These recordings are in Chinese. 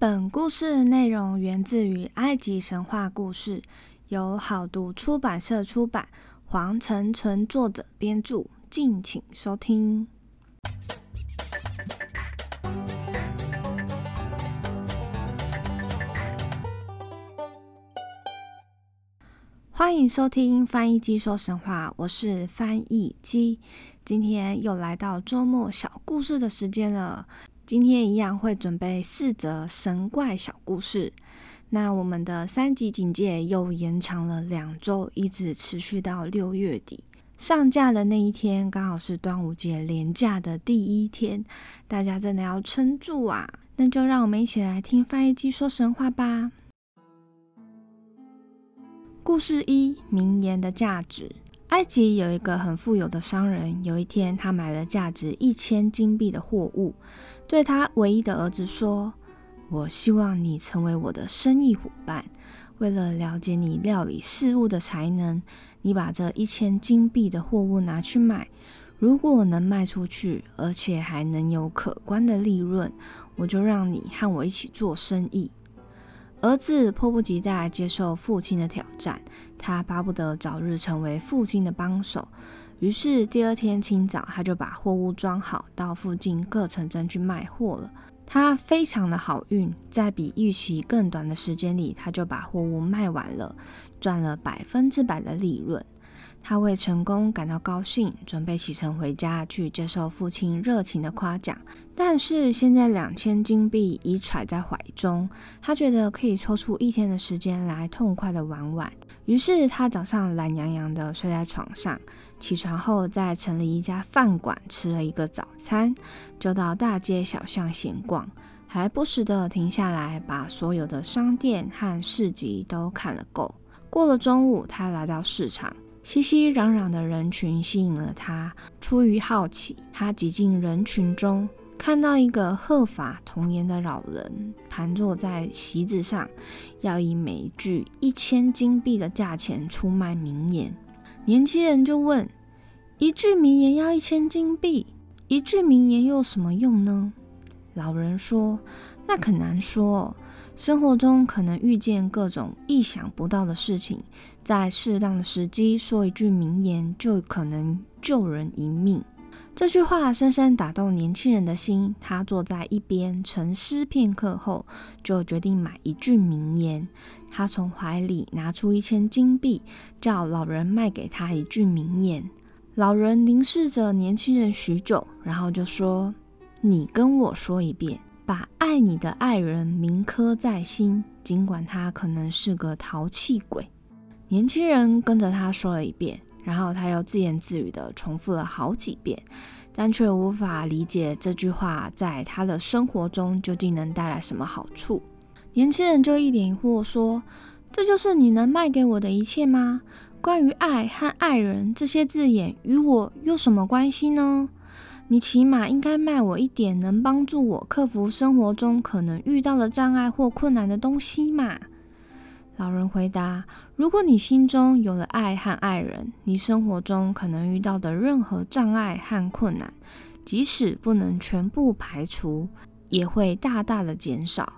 本故事内容源自于埃及神话故事，由好读出版社出版，黄成纯作者编著，敬请收听。欢迎收听翻译机说神话，我是翻译机，今天又来到周末小故事的时间了。今天一样会准备四则神怪小故事。那我们的三级警戒又延长了两周，一直持续到六月底。上架的那一天刚好是端午节连假的第一天，大家真的要撑住啊！那就让我们一起来听翻译机说神话吧。故事一：名言的价值。埃及有一个很富有的商人，有一天他买了价值一千金币的货物，对他唯一的儿子说：“我希望你成为我的生意伙伴。为了了解你料理事物的才能，你把这一千金币的货物拿去卖。如果能卖出去，而且还能有可观的利润，我就让你和我一起做生意。”儿子迫不及待接受父亲的挑战，他巴不得早日成为父亲的帮手。于是第二天清早，他就把货物装好，到附近各城镇去卖货了。他非常的好运，在比预期更短的时间里，他就把货物卖完了，赚了百分之百的利润。他为成功感到高兴，准备启程回家去接受父亲热情的夸奖。但是现在两千金币已揣在怀中，他觉得可以抽出一天的时间来痛快的玩玩。于是他早上懒洋洋的睡在床上，起床后在城里一家饭馆吃了一个早餐，就到大街小巷闲逛，还不时地停下来把所有的商店和市集都看了够。过了中午，他来到市场。熙熙攘攘的人群吸引了他。出于好奇，他挤进人群中，看到一个鹤发童颜的老人盘坐在席子上，要以每句一千金币的价钱出卖名言。年轻人就问：“一句名言要一千金币，一句名言又有什么用呢？”老人说：“那很难说。”生活中可能遇见各种意想不到的事情，在适当的时机说一句名言，就可能救人一命。这句话深深打动年轻人的心，他坐在一边沉思片刻后，就决定买一句名言。他从怀里拿出一千金币，叫老人卖给他一句名言。老人凝视着年轻人许久，然后就说：“你跟我说一遍。”把爱你的爱人铭刻在心，尽管他可能是个淘气鬼。年轻人跟着他说了一遍，然后他又自言自语地重复了好几遍，但却无法理解这句话在他的生活中究竟能带来什么好处。年轻人就一脸疑惑说：“这就是你能卖给我的一切吗？关于爱和爱人这些字眼，与我有什么关系呢？”你起码应该卖我一点能帮助我克服生活中可能遇到的障碍或困难的东西嘛？老人回答：“如果你心中有了爱和爱人，你生活中可能遇到的任何障碍和困难，即使不能全部排除，也会大大的减少。”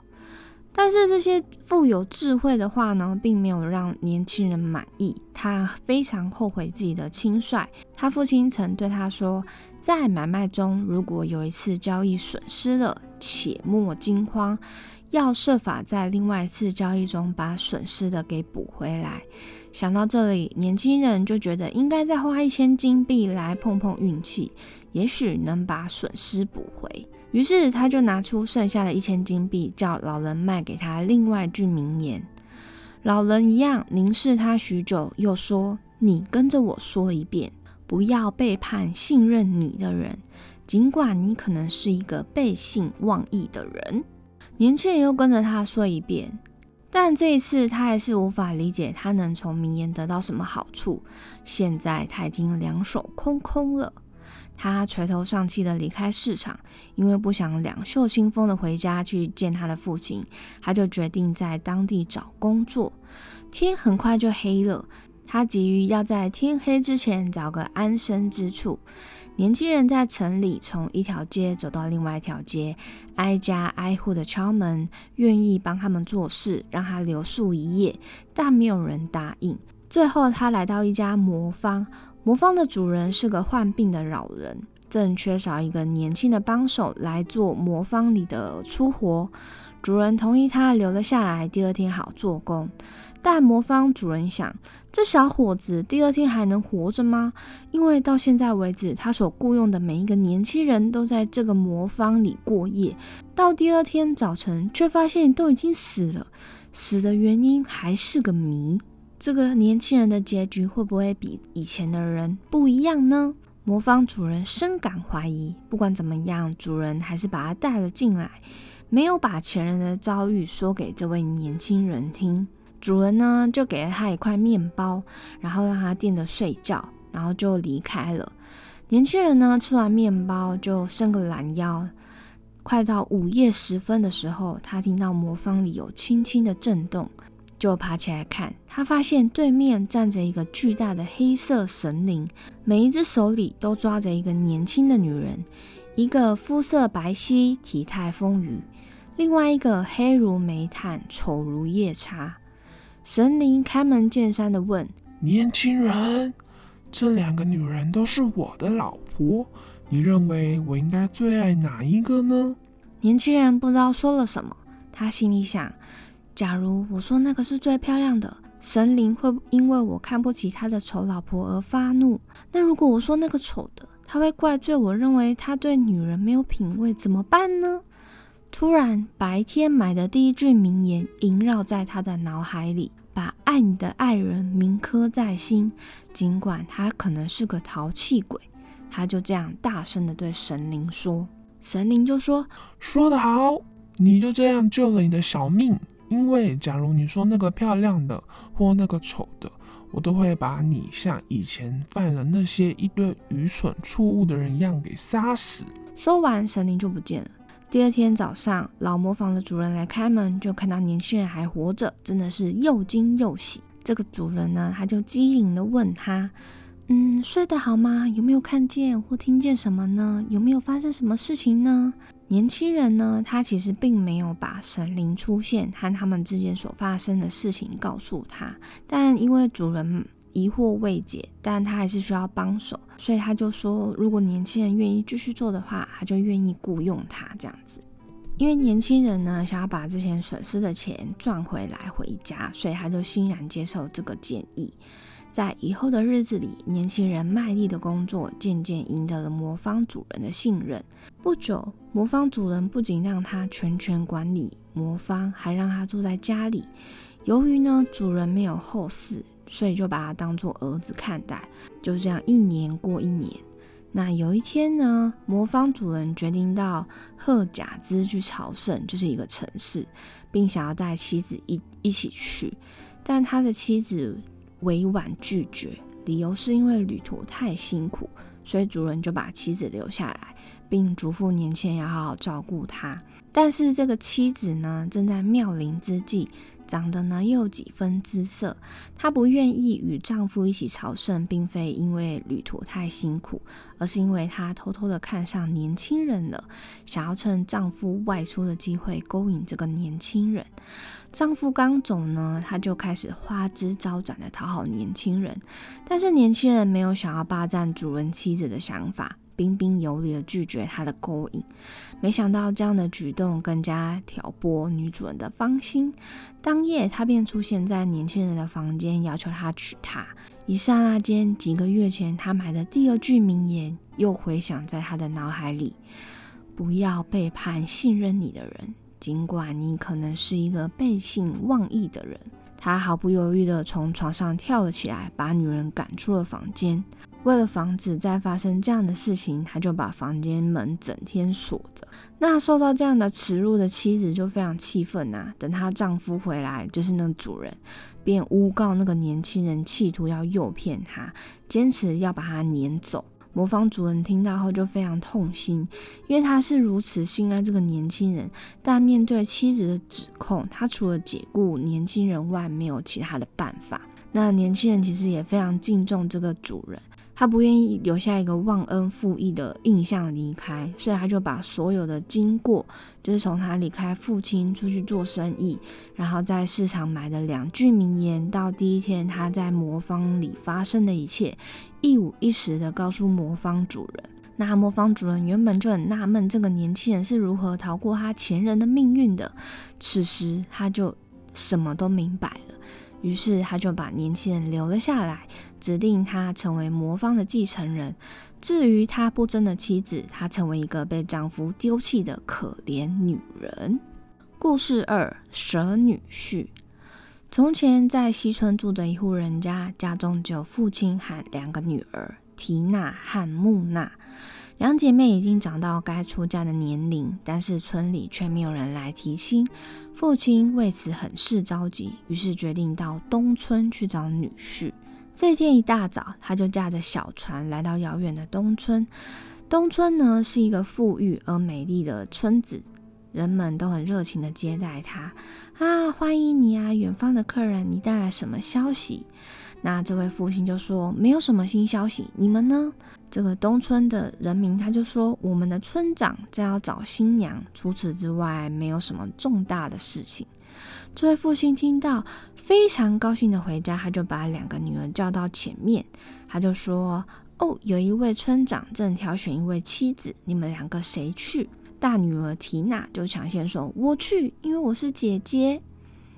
但是这些富有智慧的话呢，并没有让年轻人满意。他非常后悔自己的轻率。他父亲曾对他说，在买卖中，如果有一次交易损失了，且莫惊慌，要设法在另外一次交易中把损失的给补回来。想到这里，年轻人就觉得应该再花一千金币来碰碰运气，也许能把损失补回。于是他就拿出剩下的一千金币，叫老人卖给他另外一句名言。老人一样凝视他许久，又说：“你跟着我说一遍，不要背叛信任你的人，尽管你可能是一个背信忘义的人。”年轻人又跟着他说一遍，但这一次他还是无法理解他能从名言得到什么好处。现在他已经两手空空了。他垂头丧气地离开市场，因为不想两袖清风地回家去见他的父亲，他就决定在当地找工作。天很快就黑了，他急于要在天黑之前找个安身之处。年轻人在城里从一条街走到另外一条街，挨家挨户的敲门，愿意帮他们做事，让他留宿一夜，但没有人答应。最后，他来到一家魔方，魔方的主人是个患病的老人，正缺少一个年轻的帮手来做魔方里的粗活。主人同意他留了下来，第二天好做工。但魔方主人想，这小伙子第二天还能活着吗？因为到现在为止，他所雇佣的每一个年轻人都在这个魔方里过夜，到第二天早晨却发现都已经死了，死的原因还是个谜。这个年轻人的结局会不会比以前的人不一样呢？魔方主人深感怀疑。不管怎么样，主人还是把他带了进来，没有把前人的遭遇说给这位年轻人听。主人呢，就给了他一块面包，然后让他垫着睡觉，然后就离开了。年轻人呢，吃完面包就伸个懒腰。快到午夜时分的时候，他听到魔方里有轻轻的震动，就爬起来看。他发现对面站着一个巨大的黑色神灵，每一只手里都抓着一个年轻的女人，一个肤色白皙、体态丰腴，另外一个黑如煤炭、丑如夜叉。神灵开门见山的问：“年轻人，这两个女人都是我的老婆，你认为我应该最爱哪一个呢？”年轻人不知道说了什么，他心里想：假如我说那个是最漂亮的，神灵会因为我看不起他的丑老婆而发怒；那如果我说那个丑的，他会怪罪我认为他对女人没有品味，怎么办呢？突然，白天买的第一句名言萦绕在他的脑海里，把爱你的爱人铭刻在心。尽管他可能是个淘气鬼，他就这样大声的对神灵说：“神灵就说，说得好，你就这样救了你的小命。因为假如你说那个漂亮的或那个丑的，我都会把你像以前犯了那些一堆愚蠢错误的人一样给杀死。”说完，神灵就不见了。第二天早上，老磨坊的主人来开门，就看到年轻人还活着，真的是又惊又喜。这个主人呢，他就机灵的问他：“嗯，睡得好吗？有没有看见或听见什么呢？有没有发生什么事情呢？”年轻人呢，他其实并没有把神灵出现和他们之间所发生的事情告诉他，但因为主人。疑惑未解，但他还是需要帮手，所以他就说，如果年轻人愿意继续做的话，他就愿意雇佣他这样子。因为年轻人呢，想要把之前损失的钱赚回来回家，所以他就欣然接受这个建议。在以后的日子里，年轻人卖力的工作，渐渐赢得了魔方主人的信任。不久，魔方主人不仅让他全权管理魔方，还让他住在家里。由于呢，主人没有后事。所以就把他当做儿子看待，就这样一年过一年。那有一天呢，魔方主人决定到赫甲兹去朝圣，就是一个城市，并想要带妻子一一起去，但他的妻子委婉拒绝，理由是因为旅途太辛苦，所以主人就把妻子留下来，并嘱咐年轻人要好好照顾她。但是这个妻子呢，正在妙龄之际。长得呢又有几分姿色，她不愿意与丈夫一起朝圣，并非因为旅途太辛苦，而是因为她偷偷的看上年轻人了，想要趁丈夫外出的机会勾引这个年轻人。丈夫刚走呢，她就开始花枝招展的讨好年轻人，但是年轻人没有想要霸占主人妻子的想法。彬彬有礼的拒绝他的勾引，没想到这样的举动更加挑拨女主人的芳心。当夜，他便出现在年轻人的房间，要求他娶她。一刹那间，几个月前他买的第二句名言又回响在他的脑海里：不要背叛信任你的人，尽管你可能是一个背信忘义的人。他毫不犹豫地从床上跳了起来，把女人赶出了房间。为了防止再发生这样的事情，他就把房间门整天锁着。那受到这样的耻辱的妻子就非常气愤呐。等她丈夫回来，就是那个主人，便诬告那个年轻人企图要诱骗她，坚持要把她撵走。魔方主人听到后就非常痛心，因为他是如此信赖这个年轻人，但面对妻子的指控，他除了解雇年轻人外，没有其他的办法。那年轻人其实也非常敬重这个主人。他不愿意留下一个忘恩负义的印象离开，所以他就把所有的经过，就是从他离开父亲出去做生意，然后在市场买的两句名言，到第一天他在魔方里发生的一切，一五一十的告诉魔方主人。那魔方主人原本就很纳闷，这个年轻人是如何逃过他前人的命运的。此时他就什么都明白了。于是他就把年轻人留了下来，指定他成为魔方的继承人。至于他不争的妻子，她成为一个被丈夫丢弃的可怜女人。故事二：蛇女婿。从前在西村住着一户人家，家中只有父亲和两个女儿缇娜和木娜。两姐妹已经长到该出嫁的年龄，但是村里却没有人来提亲。父亲为此很是着急，于是决定到东村去找女婿。这天一大早，他就驾着小船来到遥远的东村。东村呢是一个富裕而美丽的村子，人们都很热情地接待他。啊，欢迎你啊，远方的客人，你带来什么消息？那这位父亲就说：“没有什么新消息，你们呢？”这个东村的人民他就说：“我们的村长正要找新娘，除此之外没有什么重大的事情。”这位父亲听到，非常高兴的回家，他就把两个女儿叫到前面，他就说：“哦，有一位村长正挑选一位妻子，你们两个谁去？”大女儿缇娜就抢先说：“我去，因为我是姐姐。”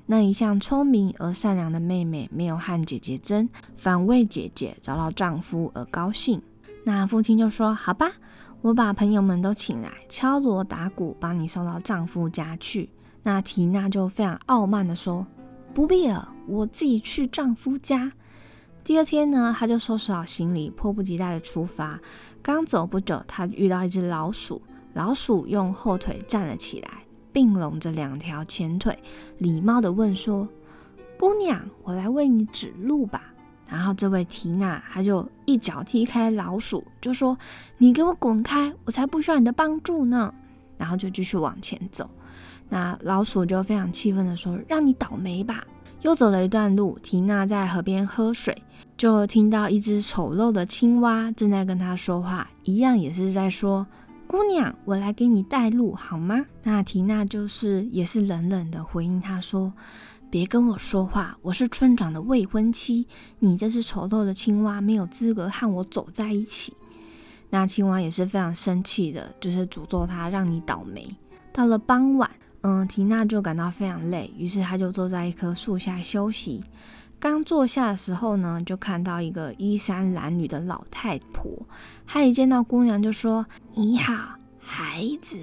那一向聪明而善良的妹妹没有和姐姐争，反为姐姐找到丈夫而高兴。那父亲就说：“好吧，我把朋友们都请来，敲锣打鼓，把你送到丈夫家去。”那缇娜就非常傲慢地说：“不必了，我自己去丈夫家。”第二天呢，她就收拾好行李，迫不及待地出发。刚走不久，她遇到一只老鼠，老鼠用后腿站了起来。并拢着两条前腿，礼貌地问说：“姑娘，我来为你指路吧。”然后这位缇娜，她就一脚踢开老鼠，就说：“你给我滚开，我才不需要你的帮助呢。”然后就继续往前走。那老鼠就非常气愤地说：“让你倒霉吧！”又走了一段路，缇娜在河边喝水，就听到一只丑陋的青蛙正在跟她说话，一样也是在说。姑娘，我来给你带路好吗？那缇娜就是也是冷冷的回应他说：“别跟我说话，我是村长的未婚妻，你这只丑陋的青蛙没有资格和我走在一起。”那青蛙也是非常生气的，就是诅咒他让你倒霉。到了傍晚，嗯，缇娜就感到非常累，于是她就坐在一棵树下休息。刚坐下的时候呢，就看到一个衣衫褴褛的老太婆。她一见到姑娘就说：“你好，孩子，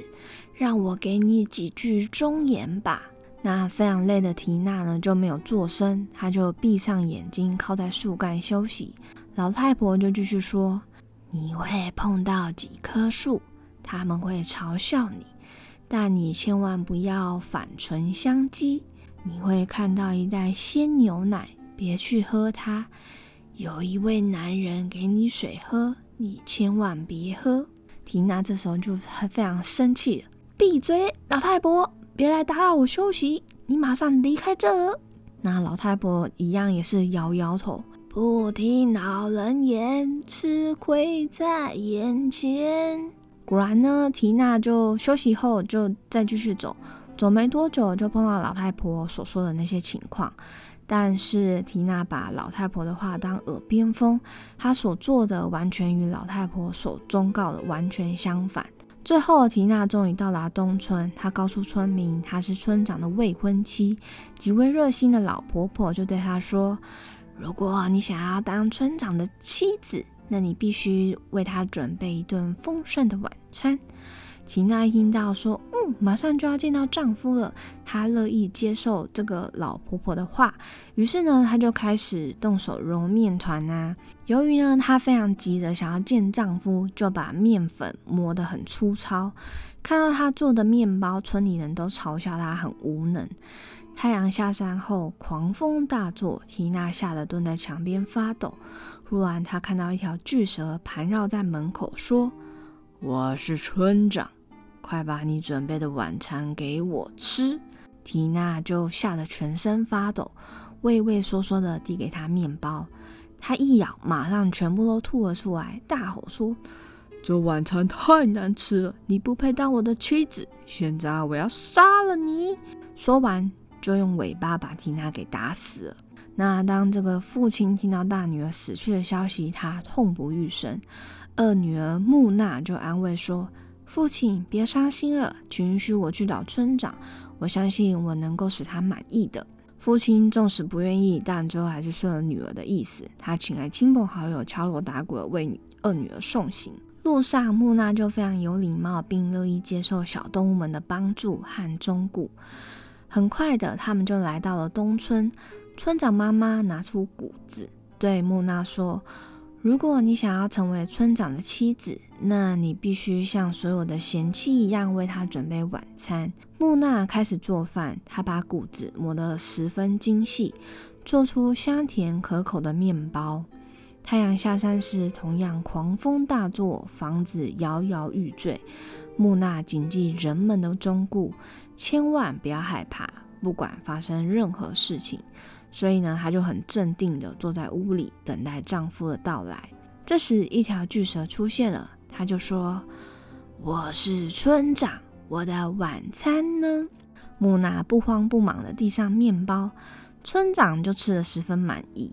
让我给你几句忠言吧。”那非常累的缇娜呢就没有作声，她就闭上眼睛靠在树干休息。老太婆就继续说：“你会碰到几棵树，他们会嘲笑你，但你千万不要反唇相讥。你会看到一袋鲜牛奶。”别去喝它。有一位男人给你水喝，你千万别喝。缇娜这时候就非常生气了，闭嘴，老太婆，别来打扰我休息，你马上离开这儿。那老太婆一样也是摇摇头，不听老人言，吃亏在眼前。果然呢，缇娜就休息后就再继续走，走没多久就碰到老太婆所说的那些情况。但是缇娜把老太婆的话当耳边风，她所做的完全与老太婆所忠告的完全相反。最后，缇娜终于到达东村，她告诉村民她是村长的未婚妻。几位热心的老婆婆就对她说：“如果你想要当村长的妻子，那你必须为他准备一顿丰盛的晚餐。”缇娜听到说，嗯，马上就要见到丈夫了，她乐意接受这个老婆婆的话，于是呢，她就开始动手揉面团啊。由于呢，她非常急着想要见丈夫，就把面粉磨得很粗糙。看到她做的面包，村里人都嘲笑她很无能。太阳下山后，狂风大作，缇娜吓得蹲在墙边发抖。忽然，她看到一条巨蛇盘绕在门口，说：“我是村长。”快把你准备的晚餐给我吃！缇娜就吓得全身发抖，畏畏缩缩地递给他面包。他一咬，马上全部都吐了出来，大吼说：“这晚餐太难吃了，你不配当我的妻子！现在我要杀了你！”说完，就用尾巴把缇娜给打死了。那当这个父亲听到大女儿死去的消息，他痛不欲生。二女儿木娜就安慰说：“父亲别伤心了，请允许我去找村长，我相信我能够使他满意的。”父亲纵使不愿意，但最后还是顺了女儿的意思。他请来亲朋好友敲锣打鼓为二女儿送行。路上，木娜就非常有礼貌，并乐意接受小动物们的帮助和忠顾。很快的，他们就来到了东村。村长妈妈拿出谷子，对木娜说：“如果你想要成为村长的妻子，那你必须像所有的贤妻一样为他准备晚餐。”木娜开始做饭，她把谷子磨得十分精细，做出香甜可口的面包。太阳下山时，同样狂风大作，房子摇摇欲坠。木娜谨记人们的忠告，千万不要害怕，不管发生任何事情。所以呢，她就很镇定地坐在屋里，等待丈夫的到来。这时，一条巨蛇出现了，她就说：“我是村长，我的晚餐呢？”木娜不慌不忙地递上面包，村长就吃的十分满意，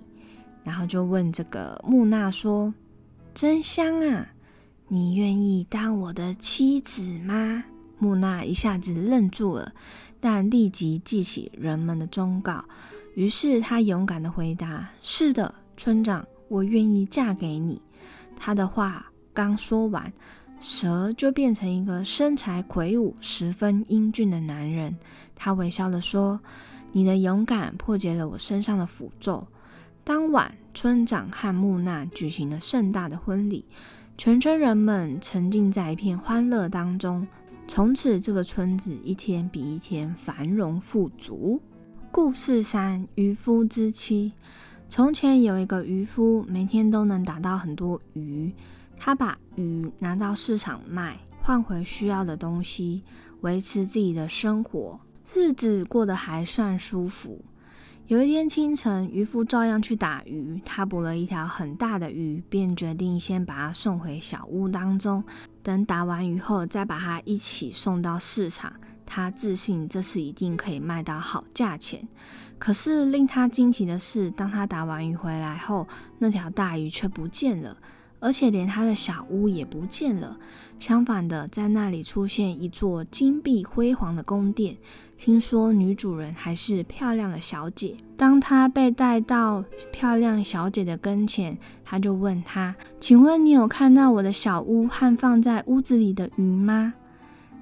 然后就问这个木娜说：“真香啊，你愿意当我的妻子吗？”木娜一下子愣住了，但立即记起人们的忠告。于是他勇敢地回答：“是的，村长，我愿意嫁给你。”他的话刚说完，蛇就变成一个身材魁梧、十分英俊的男人。他微笑地说：“你的勇敢破解了我身上的符咒。”当晚，村长和木纳举行了盛大的婚礼，全村人们沉浸在一片欢乐当中。从此，这个村子一天比一天繁荣富足。故事三：渔夫之妻。从前有一个渔夫，每天都能打到很多鱼。他把鱼拿到市场卖，换回需要的东西，维持自己的生活，日子过得还算舒服。有一天清晨，渔夫照样去打鱼。他捕了一条很大的鱼，便决定先把它送回小屋当中，等打完鱼后再把它一起送到市场。他自信这次一定可以卖到好价钱，可是令他惊奇的是，当他打完鱼回来后，那条大鱼却不见了，而且连他的小屋也不见了。相反的，在那里出现一座金碧辉煌的宫殿，听说女主人还是漂亮的小姐。当他被带到漂亮小姐的跟前，他就问她：“请问你有看到我的小屋和放在屋子里的鱼吗？”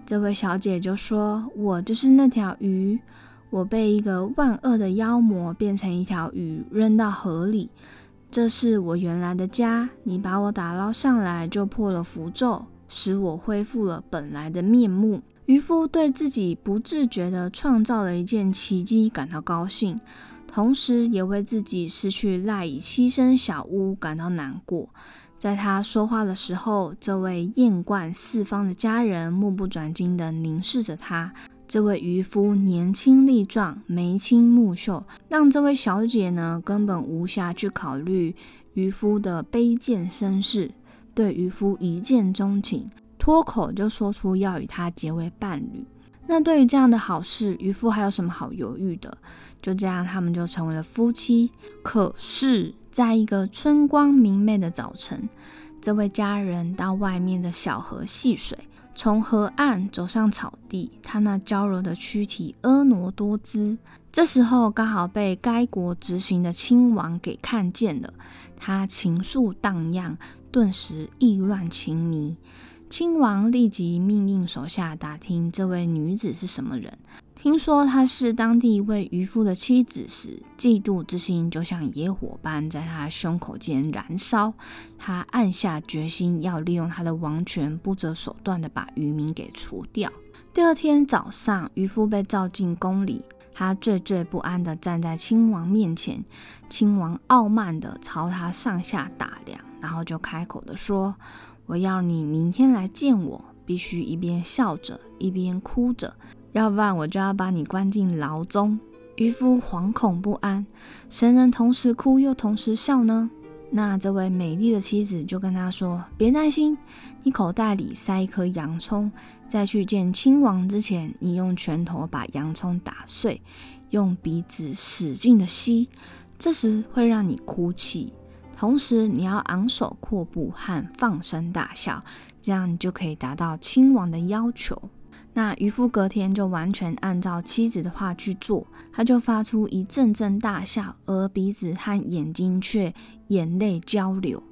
这位小姐就说：“我就是那条鱼，我被一个万恶的妖魔变成一条鱼，扔到河里。这是我原来的家，你把我打捞上来，就破了符咒，使我恢复了本来的面目。”渔夫对自己不自觉地创造了一件奇迹感到高兴，同时也为自己失去赖以栖身小屋感到难过。在他说话的时候，这位艳冠四方的家人目不转睛地凝视着他。这位渔夫年轻力壮，眉清目秀，让这位小姐呢根本无暇去考虑渔夫的卑贱身世，对渔夫一见钟情，脱口就说出要与他结为伴侣。那对于这样的好事，渔夫还有什么好犹豫的？就这样，他们就成为了夫妻。可是。在一个春光明媚的早晨，这位家人到外面的小河戏水，从河岸走上草地，他那娇柔的躯体婀娜多姿。这时候刚好被该国执行的亲王给看见了，他情愫荡漾，顿时意乱情迷。亲王立即命令手下打听这位女子是什么人。听说她是当地一位渔夫的妻子时，嫉妒之心就像野火般在他胸口间燃烧。他暗下决心要利用他的王权，不择手段地把渔民给除掉。第二天早上，渔夫被召进宫里，他惴惴不安地站在亲王面前。亲王傲慢地朝他上下打量，然后就开口地说：“我要你明天来见我，必须一边笑着，一边哭着。”要不然我就要把你关进牢中。渔夫惶恐不安，谁能同时哭又同时笑呢？那这位美丽的妻子就跟他说：“别担心，你口袋里塞一颗洋葱，在去见亲王之前，你用拳头把洋葱打碎，用鼻子使劲的吸，这时会让你哭泣。同时，你要昂首阔步和放声大笑，这样你就可以达到亲王的要求。”那渔夫隔天就完全按照妻子的话去做，他就发出一阵阵大笑，而鼻子和眼睛却眼泪交流。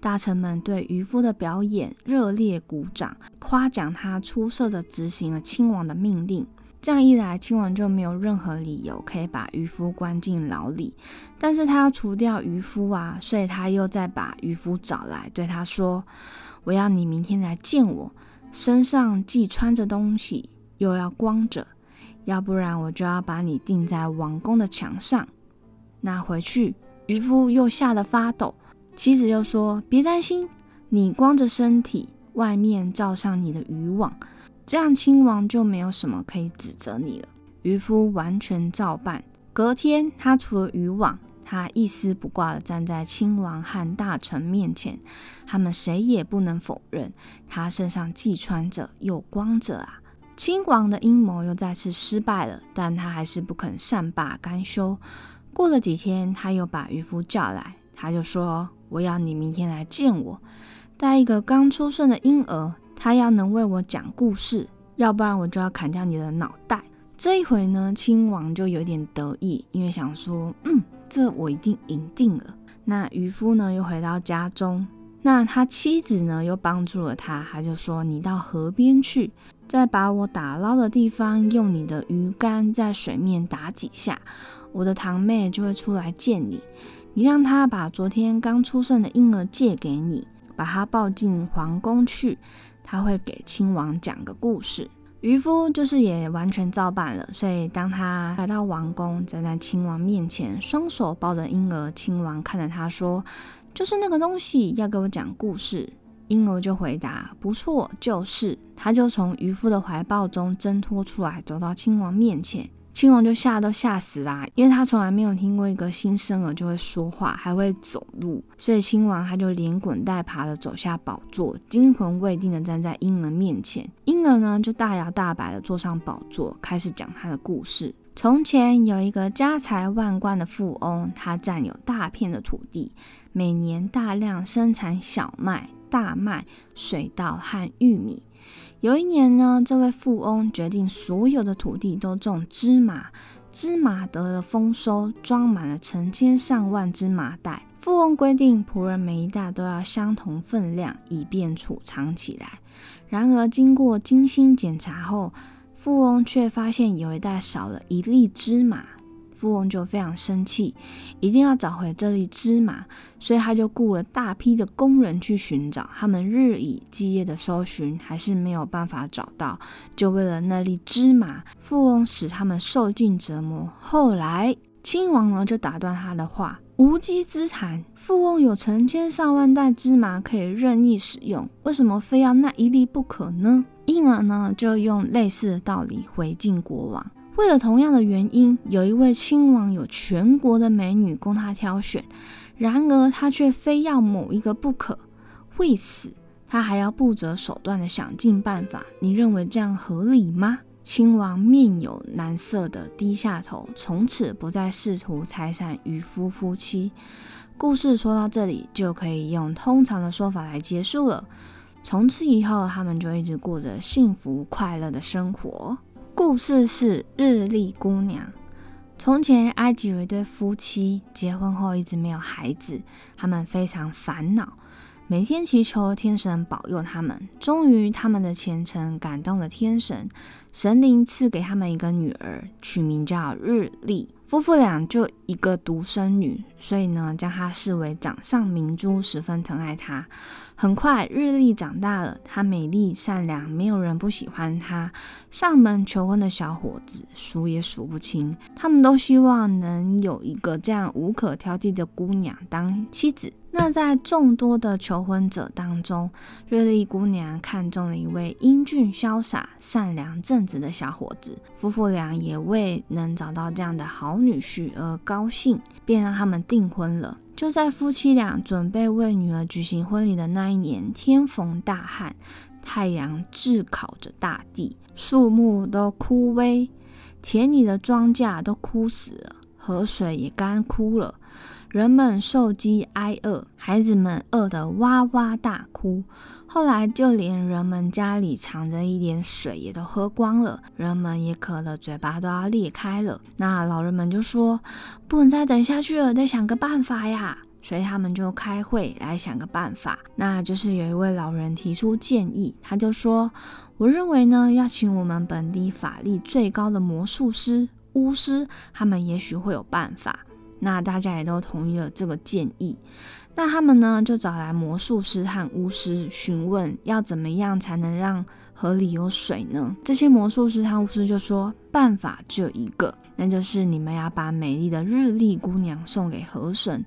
大臣们对渔夫的表演热烈鼓掌，夸奖他出色的执行了亲王的命令。这样一来，亲王就没有任何理由可以把渔夫关进牢里。但是他要除掉渔夫啊，所以他又再把渔夫找来，对他说：“我要你明天来见我。”身上既穿着东西，又要光着，要不然我就要把你钉在王宫的墙上。那回去，渔夫又吓得发抖。妻子又说：“别担心，你光着身体，外面罩上你的渔网，这样亲王就没有什么可以指责你了。”渔夫完全照办。隔天，他除了渔网。他一丝不挂地站在亲王和大臣面前，他们谁也不能否认，他身上既穿着又光着啊！亲王的阴谋又再次失败了，但他还是不肯善罢甘休。过了几天，他又把渔夫叫来，他就说：“我要你明天来见我，带一个刚出生的婴儿，他要能为我讲故事，要不然我就要砍掉你的脑袋。”这一回呢，亲王就有点得意，因为想说：“嗯。”这我一定赢定了。那渔夫呢，又回到家中。那他妻子呢，又帮助了他。他就说：“你到河边去，再把我打捞的地方用你的鱼竿在水面打几下，我的堂妹就会出来见你。你让她把昨天刚出生的婴儿借给你，把他抱进皇宫去，他会给亲王讲个故事。”渔夫就是也完全照办了，所以当他来到王宫，站在亲王面前，双手抱着婴儿，亲王看着他说：“就是那个东西，要给我讲故事。”婴儿就回答：“不错，就是。”他就从渔夫的怀抱中挣脱出来，走到亲王面前。亲王就吓都吓死啦，因为他从来没有听过一个新生儿就会说话，还会走路，所以亲王他就连滚带爬的走下宝座，惊魂未定的站在婴儿面前。婴儿呢就大摇大摆的坐上宝座，开始讲他的故事。从前有一个家财万贯的富翁，他占有大片的土地，每年大量生产小麦、大麦、水稻和玉米。有一年呢，这位富翁决定所有的土地都种芝麻，芝麻得了丰收，装满了成千上万芝麻袋。富翁规定仆人每一袋都要相同分量，以便储藏起来。然而，经过精心检查后，富翁却发现有一袋少了一粒芝麻。富翁就非常生气，一定要找回这粒芝麻，所以他就雇了大批的工人去寻找。他们日以继夜的搜寻，还是没有办法找到。就为了那粒芝麻，富翁使他们受尽折磨。后来，亲王呢就打断他的话：“无稽之谈！富翁有成千上万袋芝麻可以任意使用，为什么非要那一粒不可呢？”因而呢，就用类似的道理回敬国王。为了同样的原因，有一位亲王有全国的美女供他挑选，然而他却非要某一个不可。为此，他还要不择手段的想尽办法。你认为这样合理吗？亲王面有难色的低下头，从此不再试图拆散渔夫夫妻。故事说到这里，就可以用通常的说法来结束了。从此以后，他们就一直过着幸福快乐的生活。故事是日历姑娘。从前，埃及有一对夫妻，结婚后一直没有孩子，他们非常烦恼，每天祈求天神保佑他们。终于，他们的虔诚感动了天神，神灵赐给他们一个女儿，取名叫日历。夫妇俩就一个独生女，所以呢，将她视为掌上明珠，十分疼爱她。很快，日历长大了。她美丽善良，没有人不喜欢她。上门求婚的小伙子数也数不清，他们都希望能有一个这样无可挑剔的姑娘当妻子。那在众多的求婚者当中，日历姑娘看中了一位英俊潇洒、善良正直的小伙子。夫妇俩也为能找到这样的好女婿而高兴，便让他们订婚了。就在夫妻俩准备为女儿举行婚礼的那一年，天逢大旱，太阳炙烤着大地，树木都枯萎，田里的庄稼都枯死了，河水也干枯了。人们受饥挨饿，孩子们饿得哇哇大哭。后来，就连人们家里藏着一点水也都喝光了，人们也渴了，嘴巴都要裂开了。那老人们就说：“不能再等下去了，得想个办法呀！”所以他们就开会来想个办法。那就是有一位老人提出建议，他就说：“我认为呢，要请我们本地法力最高的魔术师、巫师，他们也许会有办法。”那大家也都同意了这个建议。那他们呢，就找来魔术师和巫师询问，要怎么样才能让河里有水呢？这些魔术师和巫师就说，办法只有一个，那就是你们要把美丽的日丽姑娘送给河神，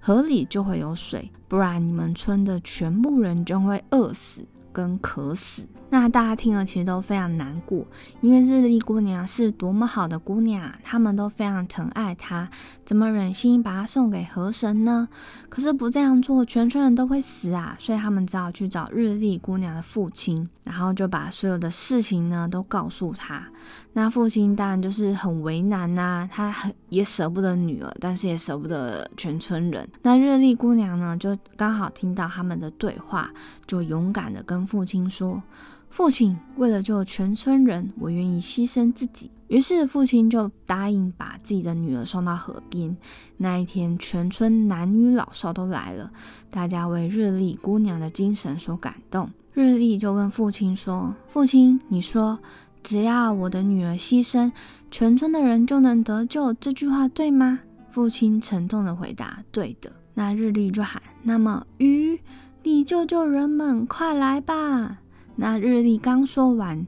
河里就会有水，不然你们村的全部人就会饿死跟渴死。那大家听了其实都非常难过，因为日丽姑娘是多么好的姑娘，他们都非常疼爱她，怎么忍心把她送给河神呢？可是不这样做，全村人都会死啊！所以他们只好去找日丽姑娘的父亲，然后就把所有的事情呢都告诉他。那父亲当然就是很为难呐，他很也舍不得女儿，但是也舍不得全村人。那日丽姑娘呢，就刚好听到他们的对话，就勇敢的跟跟父亲说。父亲为了救全村人，我愿意牺牲自己。于是父亲就答应把自己的女儿送到河边。那一天，全村男女老少都来了，大家为日丽姑娘的精神所感动。日丽就问父亲说：“父亲，你说只要我的女儿牺牲，全村的人就能得救，这句话对吗？”父亲沉重的回答：“对的。”那日丽就喊：“那么鱼，你救救人们，快来吧！”那日历刚说完，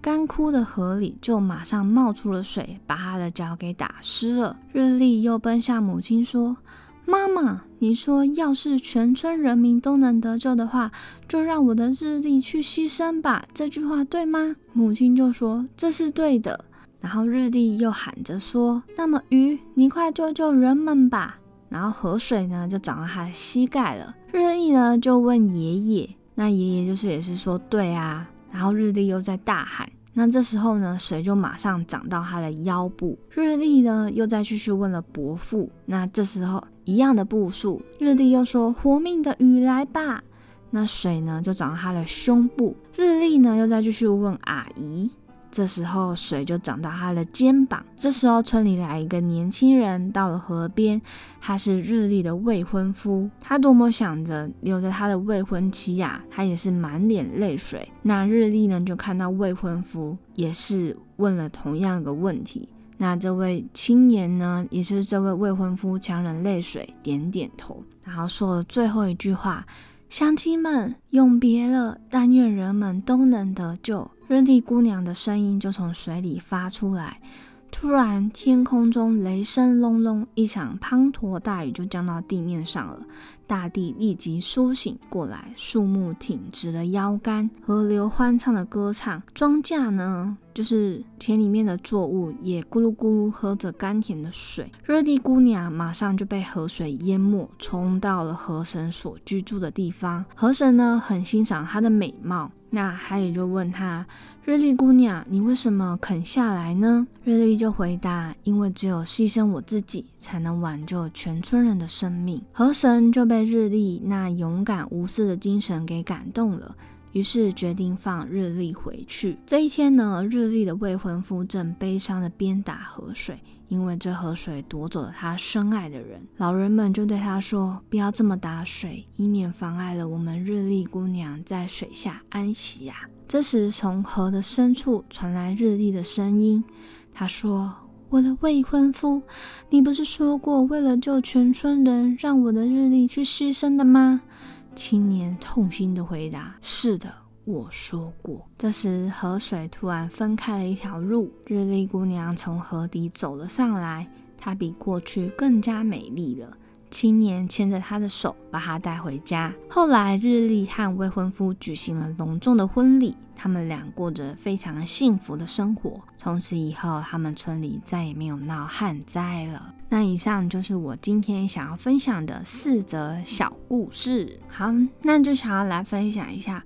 干枯的河里就马上冒出了水，把他的脚给打湿了。日历又奔向母亲说：“妈妈，你说要是全村人民都能得救的话，就让我的日历去牺牲吧。这句话对吗？”母亲就说：“这是对的。”然后日历又喊着说：“那么鱼，你快救救人们吧。”然后河水呢就涨到他的膝盖了。日历呢就问爷爷。那爷爷就是也是说对啊，然后日历又在大喊，那这时候呢，水就马上涨到他的腰部。日历呢又再继续问了伯父，那这时候一样的步数，日历又说活命的雨来吧，那水呢就涨到他的胸部。日历呢又再继续问阿姨。这时候水就涨到他的肩膀。这时候村里来一个年轻人到了河边，他是日历的未婚夫。他多么想着留着他的未婚妻呀，他也是满脸泪水。那日历呢，就看到未婚夫也是问了同样的问题。那这位青年呢，也是这位未婚夫强忍泪水点点头，然后说了最后一句话。乡亲们，永别了！但愿人们都能得救。瑞丽姑娘的声音就从水里发出来。突然，天空中雷声隆隆，一场滂沱大雨就降到地面上了。大地立即苏醒过来，树木挺直了腰杆，河流欢畅的歌唱，庄稼呢，就是田里面的作物，也咕噜咕噜喝着甘甜的水。热地姑娘马上就被河水淹没，冲到了河神所居住的地方。河神呢，很欣赏她的美貌。那海里就问他：“日丽姑娘，你为什么肯下来呢？”日丽就回答：“因为只有牺牲我自己，才能挽救全村人的生命。”河神就被日丽那勇敢无私的精神给感动了。于是决定放日历回去。这一天呢，日历的未婚夫正悲伤的鞭打河水，因为这河水夺走了他深爱的人。老人们就对他说：“不要这么打水，以免妨碍了我们日历姑娘在水下安息呀。”这时，从河的深处传来日历的声音。他说：“我的未婚夫，你不是说过为了救全村人，让我的日历去牺牲的吗？”青年痛心的回答：“是的，我说过。”这时，河水突然分开了一条路，日历姑娘从河底走了上来。她比过去更加美丽了。青年牵着她的手，把她带回家。后来，日历和未婚夫举行了隆重的婚礼，他们俩过着非常幸福的生活。从此以后，他们村里再也没有闹旱灾了。那以上就是我今天想要分享的四则小故事。好，那就想要来分享一下。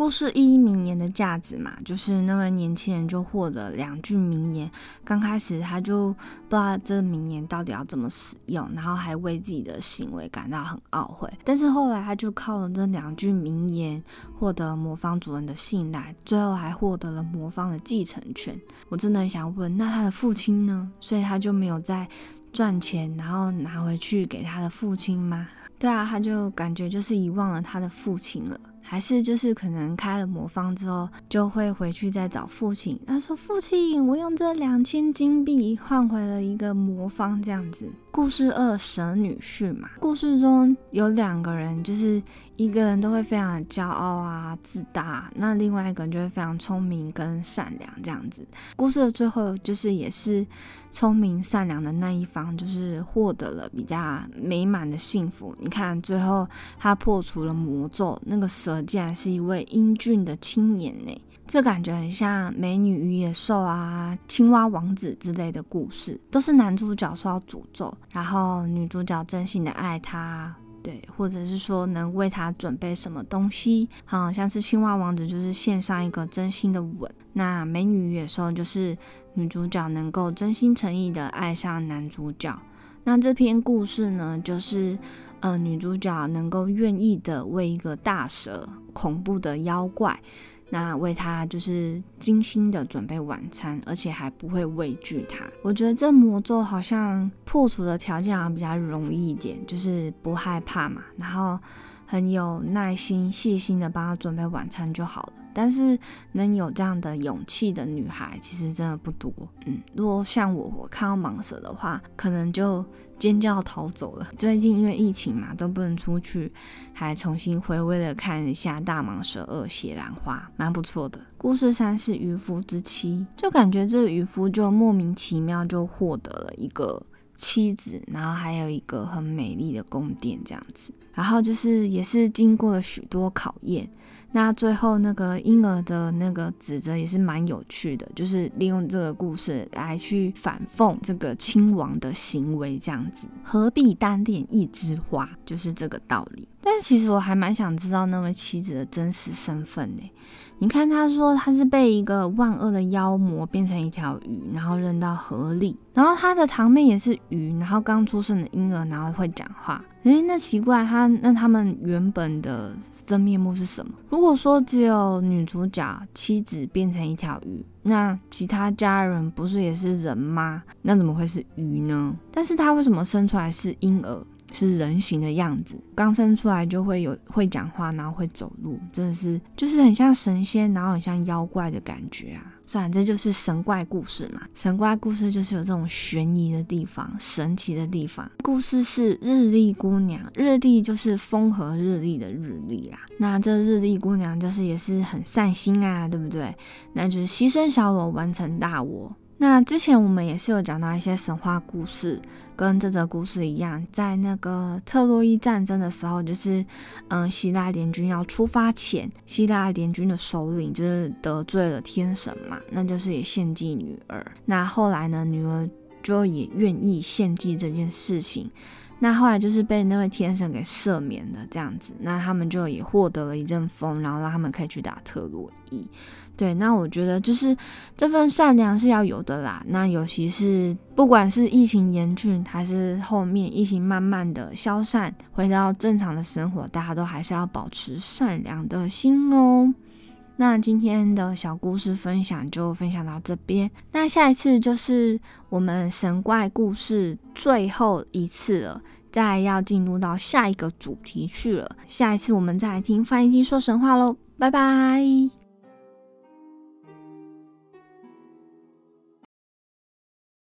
故事一名言的价值嘛，就是那位年轻人就获得两句名言。刚开始他就不知道这名言到底要怎么使用，然后还为自己的行为感到很懊悔。但是后来他就靠了这两句名言，获得魔方主人的信赖，最后还获得了魔方的继承权。我真的很想问，那他的父亲呢？所以他就没有再赚钱，然后拿回去给他的父亲吗？对啊，他就感觉就是遗忘了他的父亲了。还是就是可能开了魔方之后，就会回去再找父亲。他说：“父亲，我用这两千金币换回了一个魔方，这样子。”故事二蛇女婿嘛，故事中有两个人，就是一个人都会非常的骄傲啊、自大，那另外一个人就会非常聪明跟善良这样子。故事的最后就是也是聪明善良的那一方，就是获得了比较美满的幸福。你看最后他破除了魔咒，那个蛇竟然是一位英俊的青年呢。这感觉很像《美女与野兽》啊，《青蛙王子》之类的故事，都是男主角受到诅咒，然后女主角真心的爱他，对，或者是说能为他准备什么东西，好像是《青蛙王子》就是献上一个真心的吻，那《美女野兽》就是女主角能够真心诚意的爱上男主角，那这篇故事呢，就是呃女主角能够愿意的为一个大蛇恐怖的妖怪。那为他就是精心的准备晚餐，而且还不会畏惧他。我觉得这魔咒好像破除的条件好像比较容易一点，就是不害怕嘛，然后很有耐心、细心的帮他准备晚餐就好了。但是能有这样的勇气的女孩，其实真的不多。嗯，如果像我，我看到蟒蛇的话，可能就。尖叫逃走了。最近因为疫情嘛，都不能出去，还重新回味了看一下《大蟒蛇二血兰花》，蛮不错的。故事三是渔夫之妻，就感觉这渔夫就莫名其妙就获得了一个妻子，然后还有一个很美丽的宫殿这样子，然后就是也是经过了许多考验。那最后那个婴儿的那个指责也是蛮有趣的，就是利用这个故事来去反讽这个亲王的行为，这样子何必单恋一枝花，就是这个道理。但其实我还蛮想知道那位妻子的真实身份呢。你看，他说他是被一个万恶的妖魔变成一条鱼，然后扔到河里。然后他的堂妹也是鱼，然后刚出生的婴儿，然后会讲话。诶，那奇怪，他那他们原本的真面目是什么？如果说只有女主角妻子变成一条鱼，那其他家人不是也是人吗？那怎么会是鱼呢？但是他为什么生出来是婴儿？是人形的样子，刚生出来就会有会讲话，然后会走路，真的是就是很像神仙，然后很像妖怪的感觉啊！算了，这就是神怪故事嘛。神怪故事就是有这种悬疑的地方，神奇的地方。故事是日历姑娘，日历就是风和日丽的日历啊。那这日历姑娘就是也是很善心啊，对不对？那就是牺牲小我，完成大我。那之前我们也是有讲到一些神话故事，跟这则故事一样，在那个特洛伊战争的时候，就是嗯，希腊联军要出发前，希腊联军的首领就是得罪了天神嘛，那就是也献祭女儿。那后来呢，女儿就也愿意献祭这件事情，那后来就是被那位天神给赦免了，这样子，那他们就也获得了一阵风，然后让他们可以去打特洛伊。对，那我觉得就是这份善良是要有的啦。那尤其是不管是疫情严峻，还是后面疫情慢慢的消散，回到正常的生活，大家都还是要保持善良的心哦。那今天的小故事分享就分享到这边，那下一次就是我们神怪故事最后一次了，再要进入到下一个主题去了。下一次我们再来听翻译机说神话喽，拜拜。